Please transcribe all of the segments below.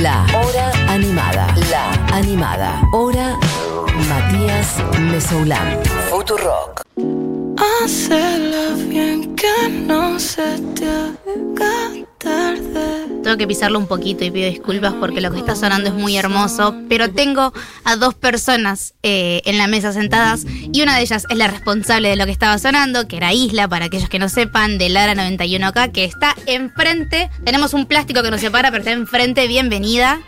La Hora Animada. La Animada. Hora Matías Mesoulán. Futurock. Hacerlo bien que no se te haga. Tengo que pisarlo un poquito y pido disculpas porque lo que está sonando es muy hermoso, pero tengo a dos personas eh, en la mesa sentadas y una de ellas es la responsable de lo que estaba sonando, que era Isla, para aquellos que no sepan, de Lara 91K, que está enfrente. Tenemos un plástico que nos separa, pero está enfrente. Bienvenida.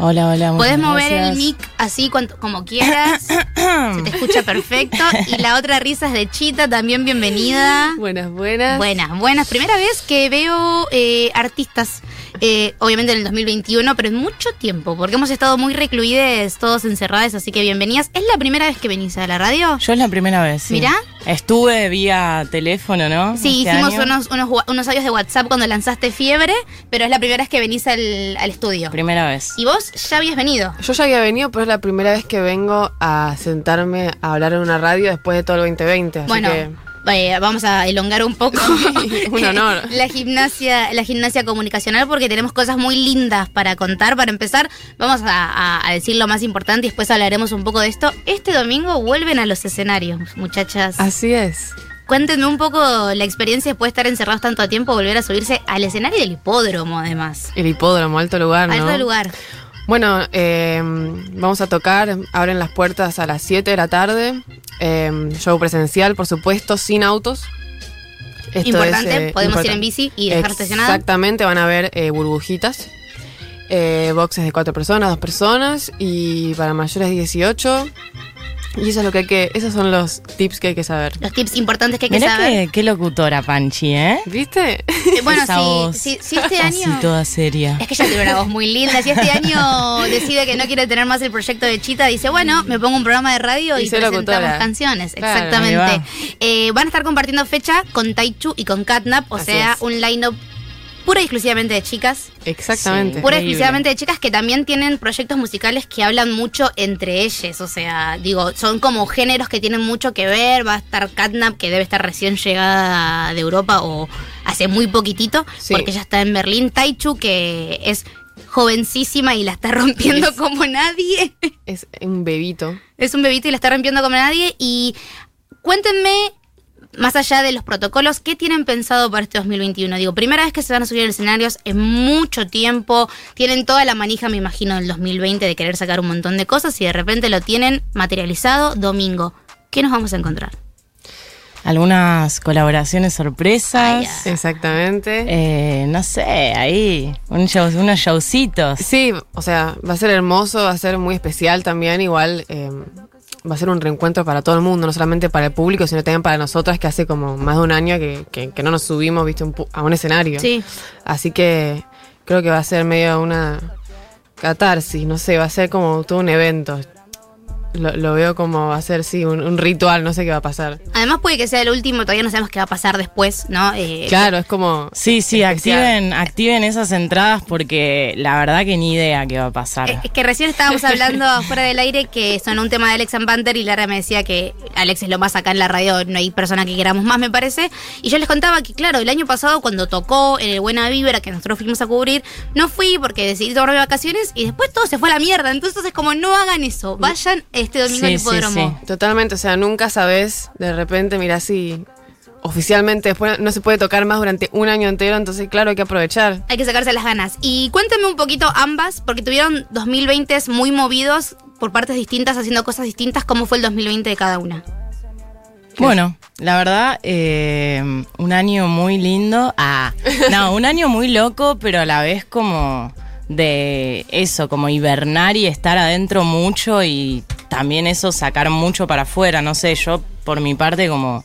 Hola, hola. Podés mover el mic así cuanto- como quieras. Se te escucha perfecto. Y la otra risa es de Chita, también bienvenida. Buenas, buenas. Buenas, buenas. Primera vez que veo eh, artistas, eh, obviamente en el 2021, pero en mucho tiempo, porque hemos estado muy recluides, todos encerrados, así que bienvenidas. ¿Es la primera vez que venís a la radio? Yo es la primera vez. sí. Mirá. Estuve vía teléfono, ¿no? Sí, Este hicimos unos, unos, unos audios de WhatsApp cuando lanzaste Fiebre, pero es la primera vez que venís al, al estudio. Primera vez. Y vos ya habías venido. Yo ya había venido, pero es la primera vez que vengo a sentarme a hablar en una radio después de todo el 2020. Así Bueno, que eh, vamos a elongar un poco. Un honor. la gimnasia, la gimnasia comunicacional, porque tenemos cosas muy lindas para contar. Para empezar, vamos a, a- a decir lo más importante y después hablaremos un poco de esto. Este domingo vuelven a los escenarios, muchachas. así es. Cuéntenme un poco la experiencia después de estar encerrados tanto tiempo, volver a subirse al escenario del hipódromo, además. El hipódromo, alto lugar, ¿no? Alto lugar. Bueno, eh, vamos a tocar, abren las puertas a las 7 de la tarde. eh, show presencial, por supuesto, sin autos. Esto Importante, es, eh, podemos ir en bici y dejar estacionado. Exactamente, van a ver eh, burbujitas. eh, boxes de cuatro personas, dos personas. Y para mayores de 18. Y eso es lo que hay que. Esos son los tips que hay que saber. Los tips importantes que hay que Mirá saber. qué, qué locutora, Panchi, ¿eh? ¿Viste? Eh, Bueno, Esa si, voz si, si este Así año. toda seria. Es que ella tiene una voz muy linda. Si este año decide que no quiere tener más el proyecto de Chita, dice, bueno, me pongo un programa de radio y, Y presentamos locutora. canciones. Claro, Exactamente. va. Eh, van a estar compartiendo fecha con Taichu y con Catnap, o Así sea, es. un line-up pura y exclusivamente de chicas. Exactamente. Sí. Pura y exclusivamente de chicas que también tienen proyectos musicales que hablan mucho entre ellas. O sea, digo, son como géneros que tienen mucho que ver. Va a estar Catnap, que debe estar recién llegada de Europa o hace muy poquitito, Sí. porque ya está en Berlín. Taichu, que es jovencísima y la está rompiendo Es- como nadie. Es un bebito. es un bebito y la está rompiendo como nadie. Y cuéntenme. Más allá de los protocolos, ¿qué tienen pensado para este 2021? Digo, primera vez que se van a subir a los escenarios en mucho tiempo, tienen toda la manija, me imagino, del 2020 de querer sacar un montón de cosas y de repente lo tienen materializado domingo. ¿Qué nos vamos a encontrar? Algunas colaboraciones sorpresas. Ah. Exactamente. Eh, no sé, ahí. un show- unos showcitos. Sí, o sea, va a ser hermoso, va a ser muy especial también. Igual eh, va a ser un reencuentro para todo el mundo, no solamente para el público, sino también para nosotras, que hace como más de un año que, que- que no nos subimos ¿viste? un a un escenario. Sí. Así que creo que va a ser medio una catarsis, no sé, va a ser como todo un evento. Lo, lo veo como va a ser, sí, un, un ritual, no sé qué va a pasar. Además puede que sea el último, todavía no sabemos qué va a pasar después, ¿no? Eh, Claro, es como... Sí, sí, especial. activen, activen esas entradas porque la verdad que ni idea qué va a pasar. Es es que recién estábamos hablando fuera del aire que sonó un tema de Alex and Panther y Lara me decía que Alex es lo más acá en la radio, no hay persona que queramos más, me parece. Y yo les contaba que, claro, el año pasado cuando tocó en el Buena Vibra, que nosotros fuimos a cubrir, no fui porque decidí tomarme vacaciones y después todo se fue a la mierda. Entonces es como, no hagan eso, vayan este domingo Sí, al sí, hipódromo. sí. Totalmente, o sea, nunca sabes, de repente, mira, si oficialmente después no se puede tocar más durante un año entero, entonces claro, hay que aprovechar. Hay que sacarse las ganas. Y cuéntenme un poquito ambas, porque tuvieron 2020 muy movidos por partes distintas, haciendo cosas distintas. ¿Cómo fue el 2020 de cada una? Bueno, la verdad, eh, un año muy lindo. Ah, no, un año muy loco, pero a la vez como de eso, como hibernar y estar adentro mucho y también eso sacar mucho para afuera. No sé, yo por mi parte como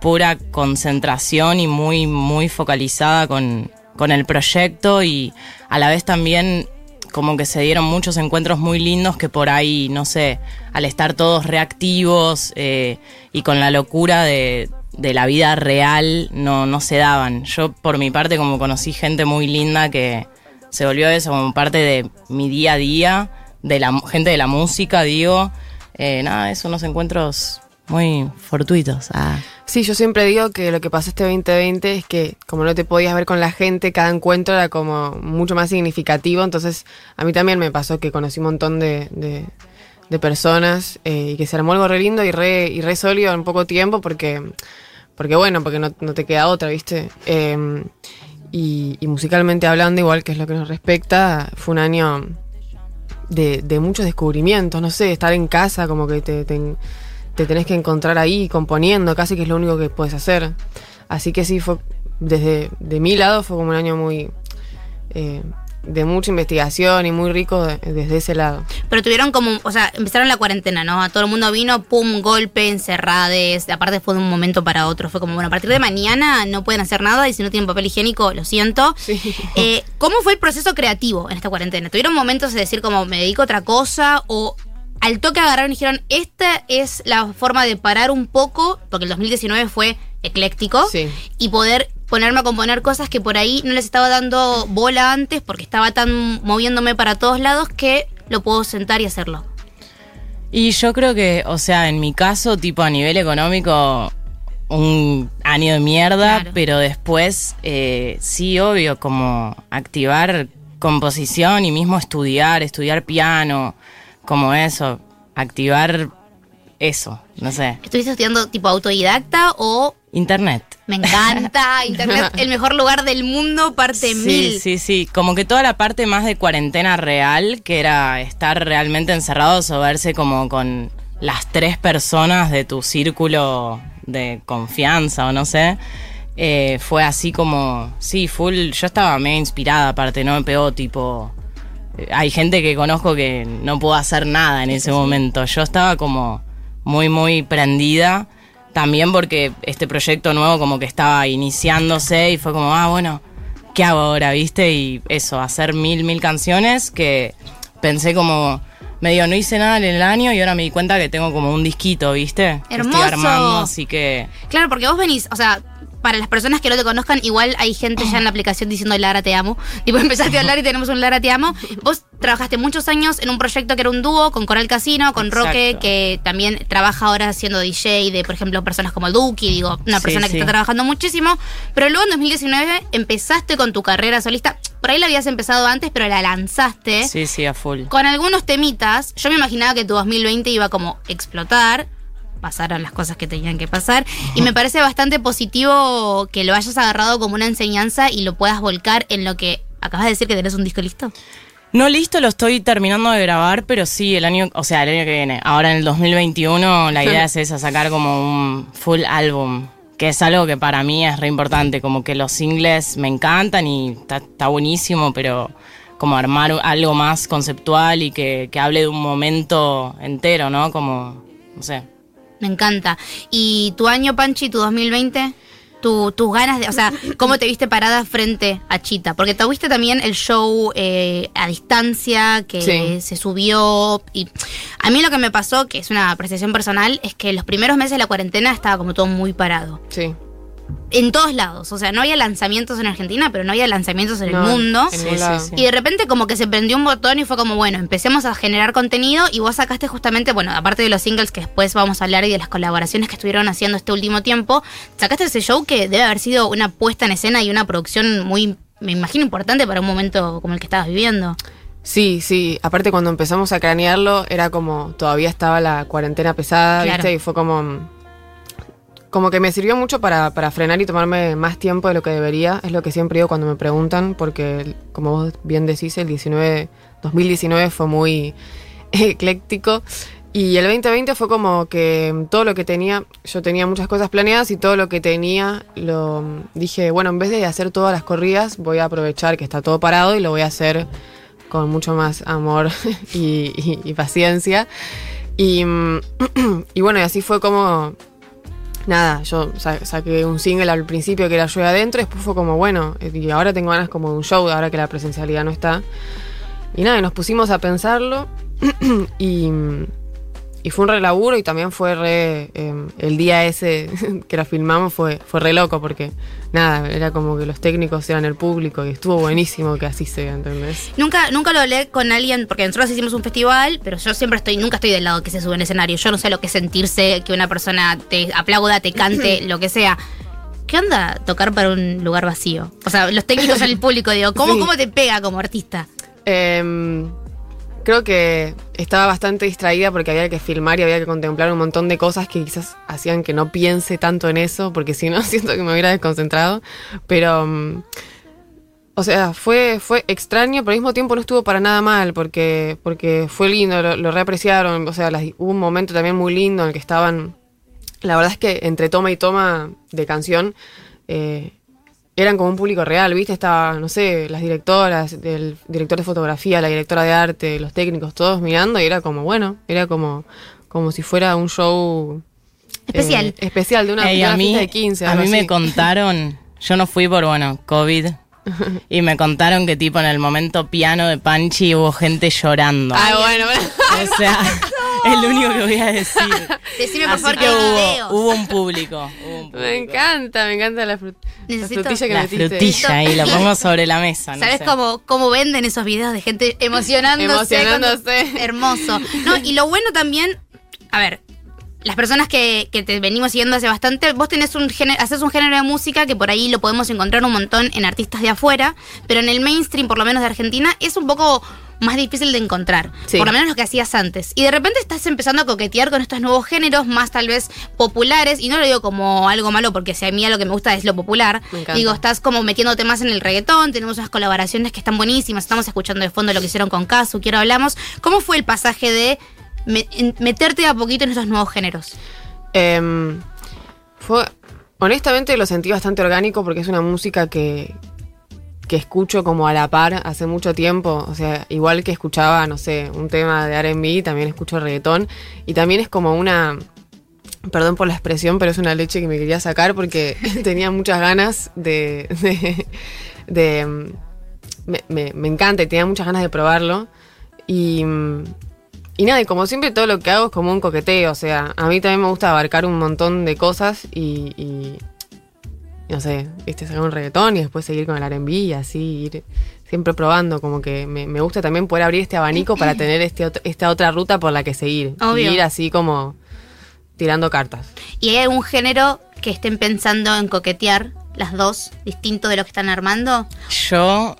pura concentración y muy, muy focalizada con, con el proyecto y a la vez también como que se dieron muchos encuentros muy lindos que por ahí, no sé, al estar todos reactivos eh, y con la locura de, de la vida real, no, no se daban. Yo por mi parte como conocí gente muy linda que se volvió eso como parte de mi día a día, de la gente de la música, digo. Eh, nada, es unos encuentros muy fortuitos. Ah. Sí, yo siempre digo que lo que pasó este 2020 es que como no te podías ver con la gente, cada encuentro era como mucho más significativo, entonces a mí también me pasó que conocí un montón de, de- personas eh, y que se armó algo re lindo y re, y re sólido en poco tiempo porque, porque bueno, porque no, no te queda otra, ¿viste? Eh, y, y musicalmente hablando, igual que es lo que nos respecta, fue un año de, muchos descubrimientos, no sé, estar en casa, como que te, te, te tenés que encontrar ahí componiendo, casi que es lo único que puedes hacer. Así que sí, fue desde de mi lado fue como un año muy eh, de mucha investigación y muy rico de- desde ese lado. Pero tuvieron como, o sea, empezaron la cuarentena, ¿no? A todo el mundo vino, pum, golpe, encerrades. Aparte fue de un momento para otro. Fue como, bueno, a partir de mañana no pueden hacer nada y si no tienen papel higiénico, lo siento. Eh, ¿Cómo fue el proceso creativo en esta cuarentena? ¿Tuvieron momentos de decir como, me dedico a otra cosa? ¿O al toque agarraron y dijeron, esta es la forma de parar un poco? Porque el 2019 fue ecléctico. Sí. Y poder ponerme a componer cosas que por ahí no les estaba dando bola antes porque estaba tan moviéndome para todos lados que lo puedo sentar y hacerlo. Y yo creo que, o sea, en mi caso, tipo a nivel económico, un año de mierda, Claro. pero después, eh, sí, obvio, como activar composición y mismo estudiar, estudiar piano, como eso, activar eso, no sé, ¿Estuviste estudiando tipo autodidacta o internet. me encanta internet, el mejor lugar del mundo, parte Sí, mil? sí, sí. Como que toda la parte más de cuarentena real, que era estar realmente encerrados o verse como con las tres personas de tu círculo de confianza o no sé. eh, fue así como, sí, full. Yo estaba medio inspirada, aparte, no me pegó tipo. eh, Hay gente que conozco que no pudo hacer nada en ese momento. Yo estaba como muy, muy prendida. También porque este proyecto nuevo como que estaba iniciándose y fue como, ah, bueno, ¿qué hago ahora? ¿Viste? Y eso, hacer mil, mil canciones que pensé como, medio, no hice nada en el año y ahora me di cuenta que tengo como un disquito, ¿viste? Que Hermoso. estoy armando, así que... Claro, porque vos venís, o sea, para las personas que no te conozcan, igual hay gente ya en la aplicación diciendo Lara te amo. Tipo, empezaste a hablar y tenemos un Lara te amo. Vos trabajaste muchos años en un proyecto que era un dúo con Coral Casino, con Exacto. Roque, que también trabaja ahora siendo DJ de, por ejemplo, personas como Duki, digo, una Sí, persona que sí. está trabajando muchísimo. Pero luego en 2019 empezaste con tu carrera solista. Por ahí la habías empezado antes, pero la lanzaste Sí, sí, a full. con algunos temitas. Yo me imaginaba que tu 2020 iba como explotar. Pasaron las cosas que tenían que pasar. Y me parece bastante positivo que lo hayas agarrado como una enseñanza y lo puedas volcar en lo que acabas de decir que tenés un disco listo. No listo, lo estoy terminando de grabar, pero sí, el año, o sea, el año que viene. Ahora en el 2021 la idea es esa, sacar como un full álbum, que es algo que para mí es re importante, como que los singles me encantan y está, buenísimo, pero como armar algo más conceptual y que hable de un momento entero, ¿no? Como, no sé. Me encanta. ¿Y tu año, Panchi, tu 2020? Tu- tus ganas de, o sea, ¿cómo te viste parada frente a Chita? Porque tuviste también el show eh, a distancia que Sí. se subió. Y a mí lo que me pasó, que es una apreciación personal, es que los primeros meses de la cuarentena estaba como todo muy parado. Sí. En todos lados. O sea, no había lanzamientos en Argentina, pero no había lanzamientos en No, el mundo. en Sí, sí, sí. Y de repente como que se prendió un botón y fue como, bueno, empecemos a generar contenido y vos sacaste justamente, bueno, aparte de los singles que después vamos a hablar y de las colaboraciones que estuvieron haciendo este último tiempo, sacaste ese show que debe haber sido una puesta en escena y una producción muy, me imagino, importante para un momento como el que estabas viviendo. Sí, sí. Aparte cuando empezamos a cranearlo era como todavía estaba la cuarentena pesada, Claro. ¿viste? Y fue como como que me sirvió mucho para, para frenar y tomarme más tiempo de lo que debería. Es lo que siempre digo cuando me preguntan, porque como vos bien decís, el 19, 2019 fue muy ecléctico. Y el 2020 fue como que todo lo que tenía, yo tenía muchas cosas planeadas y todo lo que tenía, lo dije, bueno, en vez de hacer todas las corridas, voy a aprovechar que está todo parado y lo voy a hacer con mucho más amor y, paciencia. Y, mm, y bueno, y así fue como, nada, yo sa- saqué un single al principio que era Yo adentro, después fue como, bueno, y ahora tengo ganas como de un show, ahora que la presencialidad no está. Y nada, y nos pusimos a pensarlo y, y fue un re laburo y también fue re. eh, el día ese que la filmamos fue, fue re loco porque, nada, era como que los técnicos eran el público y estuvo buenísimo que así sea, ¿entendés? Nunca, nunca lo hablé con alguien, porque nosotros hicimos un festival, pero yo siempre estoy, nunca estoy del lado que se sube en escenario. Yo no sé lo que es sentirse que una persona te aplauda, te cante, lo que sea. ¿Qué onda tocar para un lugar vacío? O sea, los técnicos son el público, digo, ¿cómo, Sí. ¿cómo te pega como artista? Em, creo que estaba bastante distraída porque había que filmar y había que contemplar un montón de cosas que quizás hacían que no piense tanto en eso, porque si no siento que me hubiera desconcentrado. Pero, mm, o sea, fue, fue extraño, pero al mismo tiempo no estuvo para nada mal, porque, porque fue lindo, lo, reapreciaron. O sea, hubo un momento también muy lindo en el que estaban. La verdad es que entre toma y toma de canción. eh, eran como un público real, ¿viste? Estaba, no sé, las directoras, el director de fotografía, la directora de arte, los técnicos, todos mirando y era como, bueno, era como, como si fuera un show Especial. eh, especial de una, Ey, de una a mí, fiesta de 15. a mí me contaron, yo no fui por, bueno, COVID, y me contaron que tipo en el momento piano de Panchi hubo gente llorando. Ah, bueno, bueno. O sea, es lo único que voy a decir. Decime por Así favor que que hubo, videos. hubo un público. hubo un Me público. encanta, me encanta la, frut- la Necesito- frutilla que La metiste. frutilla ahí, lo pongo sobre la mesa. no ¿Sabes sé. cómo, cómo venden esos videos de gente emocionándose? Emocionándose. cuando- hermoso. No, y lo bueno también, a ver, las personas que, que te venimos siguiendo hace bastante, vos tenés un género, haces un género de música que por ahí lo podemos encontrar un montón en artistas de afuera, pero en el mainstream, por lo menos de Argentina, es un poco más difícil de encontrar. Sí. Por lo menos lo que hacías antes. Y de repente estás empezando a coquetear con estos nuevos géneros más tal vez populares. Y no lo digo como algo malo porque si a mí lo que me gusta es lo popular. Digo, estás como metiéndote más en el reggaetón. Tenemos unas colaboraciones que están buenísimas. Estamos escuchando de fondo lo que hicieron con Casu. Quiero hablamos. ¿Cómo fue el pasaje de meterte a poquito en estos nuevos géneros? Em, fue, honestamente lo sentí bastante orgánico porque es una música que, que escucho como a la par hace mucho tiempo. O sea, igual que escuchaba, no sé, un tema de RB, también escucho reggaetón. Y también es como una. Perdón por la expresión, pero es una leche que me quería sacar porque tenía muchas ganas de. de, em, me, encanta y tenía muchas ganas de probarlo. Y. mm, y nada, y como siempre todo lo que hago es como un coqueteo, o sea, a mí también me gusta abarcar un montón de cosas y no sé, viste, sacar un reggaetón y después seguir con el R&B y así ir siempre probando, como que me, me gusta también poder abrir este abanico para tener este esta otra ruta por la que seguir. Obvio. Y ir así como tirando cartas. ¿Y hay algún género que estén pensando en coquetear las dos, distinto de lo que están armando? Yo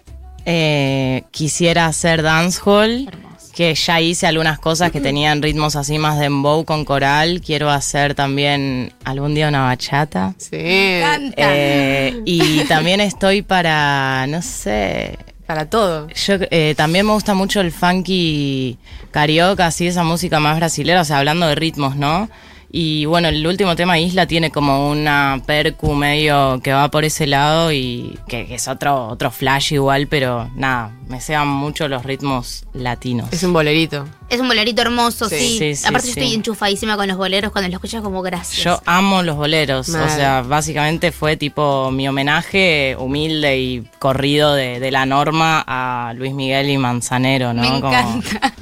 eh, quisiera hacer dancehall, Hermoso. Que ya hice algunas cosas que tenían ritmos así más de dembow con coral. Quiero hacer también algún día una bachata. Sí. Eh, y también estoy para, no sé, Para todo. yo eh, también me gusta mucho el funky carioca, así esa música más brasilera, o sea, hablando de ritmos, ¿no? Y bueno, el último tema Isla tiene como una percu medio que va por ese lado y que, que es otro, otro flash igual, pero nada, me sean mucho los ritmos latinos. Es un bolerito. Es un bolerito hermoso, sí. Sí, sí, sí, Aparte yo estoy enchufadísima con los boleros cuando lo escuchas como gracias. Yo amo los boleros, o sea, básicamente fue tipo mi homenaje humilde y corrido de, de la norma a Luis Miguel y Manzanero, ¿no? Me Como- encanta.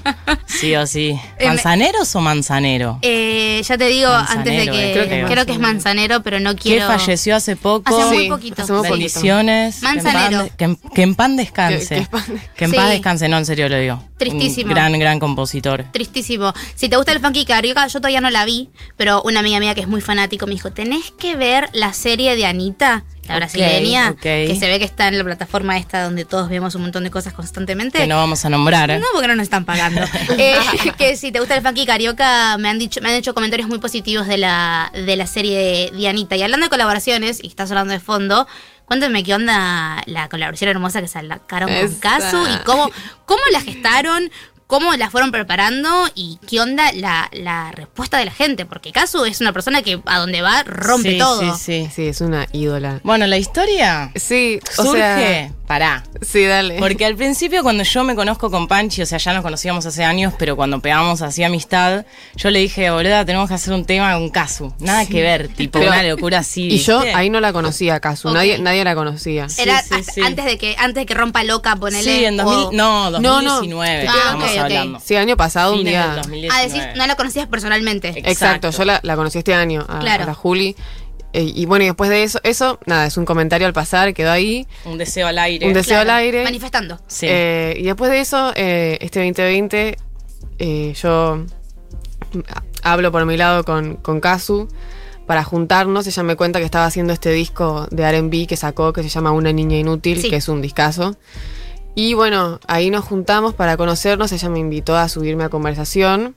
Sí o sí. Eh, ¿Manzaneros o Manzanero? Eh, ya te digo antes de Manzanero, que eh, creo, creo que, que es manzanero, pero no que quiero. falleció hace poco. Hace muy Sí, poquito. hace muy poquito. Bendiciones. que en paz Manzanero. de- Que en, que en pan descanse. Que- que en pan- Que en Sí. paz descanse, no, en serio lo digo. Tristísimo. Un gran, gran compositor. Tristísimo. Si te gusta el funky carioca, yo todavía no la vi, pero una amiga mía que es muy fanático me dijo, tenés que ver la serie de Anita, la brasileña, ok. que se ve que está en la plataforma esta donde todos vemos un montón de cosas constantemente. Que no vamos a nombrar, ¿eh? No, porque no nos están pagando. Eh, que si te gusta el funky carioca, me han dicho, me han hecho comentarios muy positivos de la, de la serie de Dianita. Y hablando de colaboraciones, y estás hablando de fondo, cuéntame qué onda la colaboración hermosa que sacaron con. Casu y cómo, cómo la gestaron, cómo la fueron preparando y qué onda la, la respuesta de la gente. Porque Casu es una persona que a donde va rompe Sí, todo. Sí, sí. Sí, es una ídola. Bueno, la historia Sí, o surge sea, pará. Sí, dale. Porque al principio cuando yo me conozco con Panchi, o sea, ya nos conocíamos hace años, pero cuando pegamos así amistad, yo le dije, boluda, tenemos que hacer un tema con Casu. Nada que ver, tipo Pero- una locura así. y yo ahí no la conocía, Casu. Ok. Nadie, nadie la conocía. Era sí, sí. antes de que antes de que rompa loca, ponele. Sí, en o- 2000, no, No, no. 2019 Ah, estamos ok, ok. hablando. Sí, el año pasado un Fines día. del 2019. Ah, decís, no la conocías personalmente. Exacto. Exacto, yo la, la conocí este año, a, Claro. a la Juli. Eh, y bueno, y después de eso, eso, nada, es un comentario al pasar, quedó ahí. Un deseo al aire. Un deseo al aire. Manifestando. Sí. Eh, y después de eso, eh, este 2020, eh, yo hablo por mi lado con, con Kazu para juntarnos. Ella me cuenta que estaba haciendo este disco de RB que sacó, que se llama Una Niña Inútil, Sí. que es un discazo. Y bueno, ahí nos juntamos para conocernos. Ella me invitó a subirme a conversación.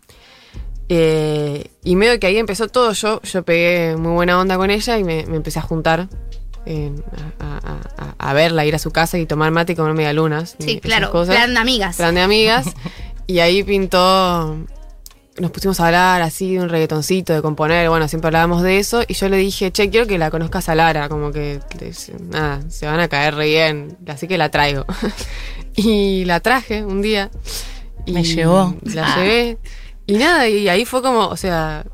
Eh, y medio que ahí empezó todo. Yo, yo pegué muy buena onda con ella y me, me empecé a juntar. en- a, a- a- a verla, ir a su casa y tomar mate y comer medialunas. Sí, claro. cosas. Plan de amigas. Plan de amigas. y ahí pintó. Nos pusimos a hablar así de un reggaetoncito, de componer. Bueno, siempre hablábamos de eso. Y yo le dije, che, quiero que la conozcas a Lara. Como que, nada, se van a caer re bien. Así que la traigo. y la traje un día. Y Me llevó. La Ah. llevé. Y nada, y ahí fue como, o sea,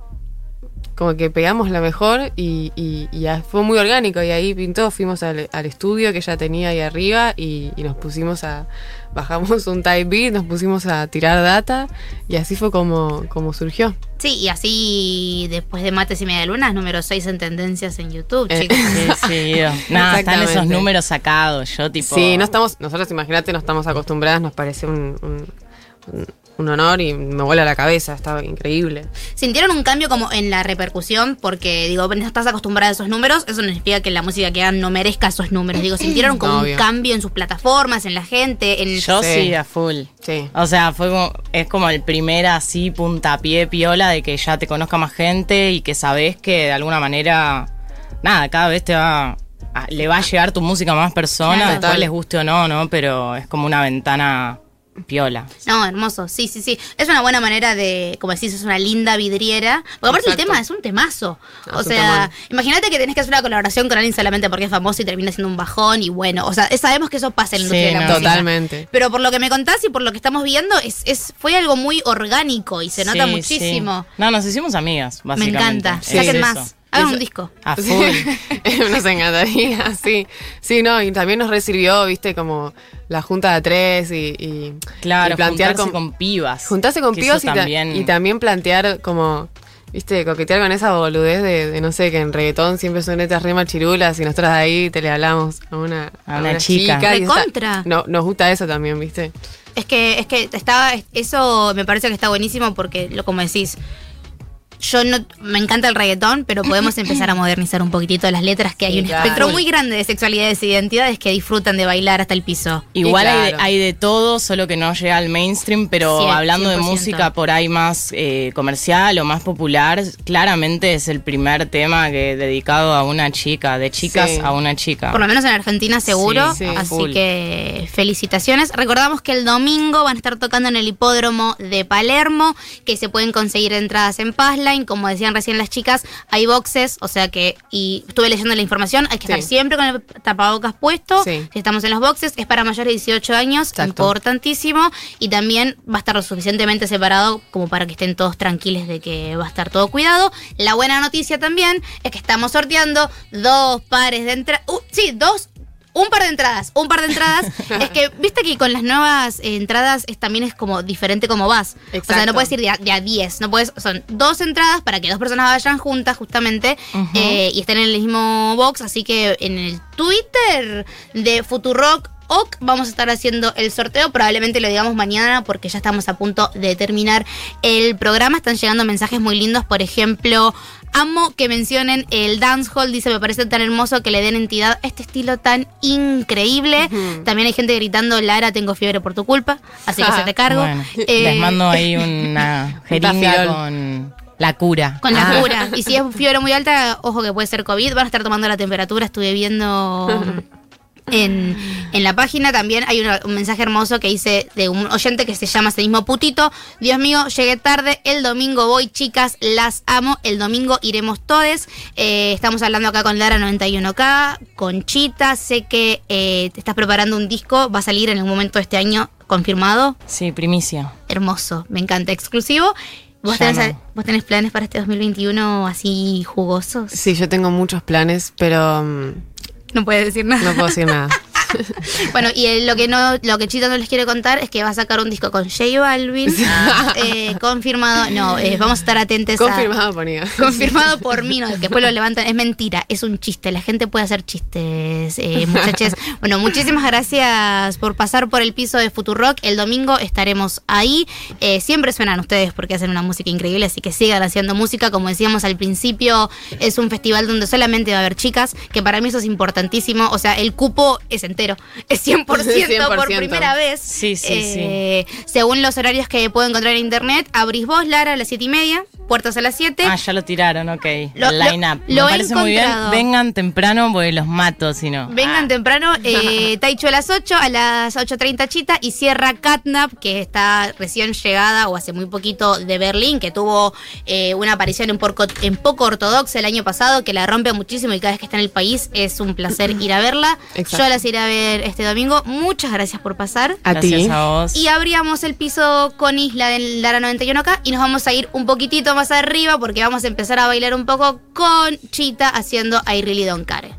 como que pegamos la mejor y, y- fue muy orgánico. Y ahí pintó, fuimos al, al estudio que ella tenía ahí arriba y, y nos pusimos a. Bajamos un type beat, nos pusimos a tirar data y así fue como, como surgió. Sí, y así después de Mates y Media Lunas, número 6 en tendencias en YouTube, Eh, chicos. Sí, sí. Nada, están esos números sacados. Yo, tipo. Sí, no estamos, nosotros imagínate, no estamos acostumbradas, nos parece un, un- un- honor y me vuela la cabeza, estaba increíble. ¿Sintieron un cambio como en la repercusión? Porque, digo, no estás acostumbrada a esos números, eso no significa que la música que hagan no merezca esos números. Digo, ¿sintieron como un cambio en sus plataformas, en la gente? En... Yo sí. Sí. a full. Sí. O sea, fue como, es como el primer así puntapié piola de que ya te conozca más gente y que sabes que de alguna manera, nada, cada vez te va, a- le va a llegar tu música a más personas, Claro. después les guste o no, ¿no? Pero es como una ventana piola. No, hermoso, sí, sí, sí. Es una buena manera de, como decís, es una linda vidriera. Porque aparte el Exacto. tema es un temazo. No, o sea, imagínate que tenés que hacer una colaboración con alguien solamente porque es famoso y termina siendo un bajón y bueno, o sea, sabemos que eso pasa en la Sí, industria de la no. música. Totalmente. Pero por lo que me contás y por lo que estamos viendo, es, es fue algo muy orgánico y se nota Sí, muchísimo. sí. No, nos hicimos amigas, Me básicamente. encanta. Es Saquen eso. Hagan Eso- un disco. A full. Nos encantaría, sí. Sí, no, y también nos recibió, viste, como la junta de tres y, y- Claro, y plantear juntarse con, con pibas. juntarse con eso y, ta- también, y también plantear como, viste, coquetear con esa boludez de, de, no sé, que en reggaetón siempre son estas re machirulas y nosotros ahí te le hablamos a una, A una chica. y está- Recontra. no, nos gusta eso también, viste. Es que, es que está, eso me parece que está buenísimo porque, lo como decís, yo no me encanta el reggaetón, pero podemos empezar a modernizar un poquitito las letras, que hay Sí, un claro. espectro muy grande de sexualidades e identidades que disfrutan de bailar hasta el piso. Igual hay, de, claro. hay de todo, solo que no llega al mainstream, pero hablando de 100%. música por ahí más eh, comercial o más popular, claramente es el primer tema que dedicado a una chica, de chicas Sí. a una chica. Por lo menos en Argentina seguro, Sí, sí, así full. que felicitaciones. Recordamos que el domingo van a estar tocando en el hipódromo de Palermo, que se pueden conseguir entradas en Como decían recién las chicas, hay boxes, o sea que, y estuve leyendo la información, hay que Sí. estar siempre con el tapabocas puesto, Sí. si estamos en los boxes, es para mayores de 18 años, Exacto. importantísimo, y también va a estar lo suficientemente separado como para que estén todos tranquilos de que va a estar todo cuidado. La buena noticia también es que estamos sorteando dos pares de entradas, sí, dos un par de entradas, un par de entradas. es que, viste que con las nuevas eh, entradas es, también es como diferente como vas. O sea, Exacto. no puedes ir de a, de a 10, no puedes, son dos entradas para que dos personas vayan juntas justamente eh, y estén en el mismo box. Así que en el Twitter de Futurock Ok, vamos a estar haciendo el sorteo, probablemente lo digamos mañana porque ya estamos a punto de terminar el programa. Están llegando mensajes muy lindos, por ejemplo, amo que mencionen el dancehall, dice, me parece tan hermoso que le den entidad a este estilo tan increíble. También hay gente gritando, Lara, tengo fiebre por tu culpa, así que se te cargo. Bueno, Eh, les mando ahí una jeringa con la cura. Con la Ah. cura. Y si es fiebre muy alta, ojo que puede ser COVID. Van a estar tomando la temperatura. Estuve viendo en, en la página también hay una- un mensaje hermoso que dice de un oyente que se llama ese mismo putito. Dios mío, llegué tarde. El domingo voy, chicas, las amo. El domingo iremos todes. Eh, estamos hablando acá con Lara 91K, con Chita. Sé que eh, te estás preparando un disco. Va a salir en algún momento de este año confirmado. Sí, primicia. Hermoso, me encanta. Exclusivo. ¿Vos Ya tenés, no. ¿Vos tenés planes para este 2021 así jugosos? Sí, yo tengo muchos planes, pero mm, No puedes decir nada. no puedo decir nada. Bueno, y eh, lo que no, lo que Chita no les quiere contar es que va a sacar un disco con J Balvin. eh, confirmado. No, eh, vamos a estar atentos a. Confirmado ponía. Confirmado por mí, no, que después lo levantan. Es mentira, es un chiste. La gente puede hacer chistes, eh, muchachos. Bueno, muchísimas gracias por pasar por el piso de Futurock. El domingo estaremos ahí. Siempre suenan ustedes porque hacen una música increíble, así que sigan haciendo música. Como decíamos al principio, es un festival donde solamente va a haber chicas, que para mí eso es importantísimo. O sea, el cupo es entero. Es 100%, por 100%. primera vez. Sí, sí, Eh, Según los horarios que puedo encontrar en internet, abrís vos, Lara, a las 7 y media, puertas a las 7. Ah, ya lo tiraron, ok. Lo- El lo- line-up. Me lo he parece muy bien. Vengan temprano porque los mato, si no. Vengan Ah. temprano, eh, Taichu a las 8, a las 8.30 Chita y cierra Catnap, que está recién llegada o hace muy poquito de Berlín, que tuvo eh, una aparición en, porco- en poco ortodoxa el año pasado, que la rompe muchísimo y cada vez que está en el país es un placer ir a verla. Exacto. Yo las iré a ver este domingo. Muchas gracias por pasar. A Gracias ti. a vos. Y abríamos el piso con Isla del Lara 91K y nos vamos a ir un poquitito más arriba porque vamos a empezar a bailar un poco con Chita haciendo I Really Don't Care.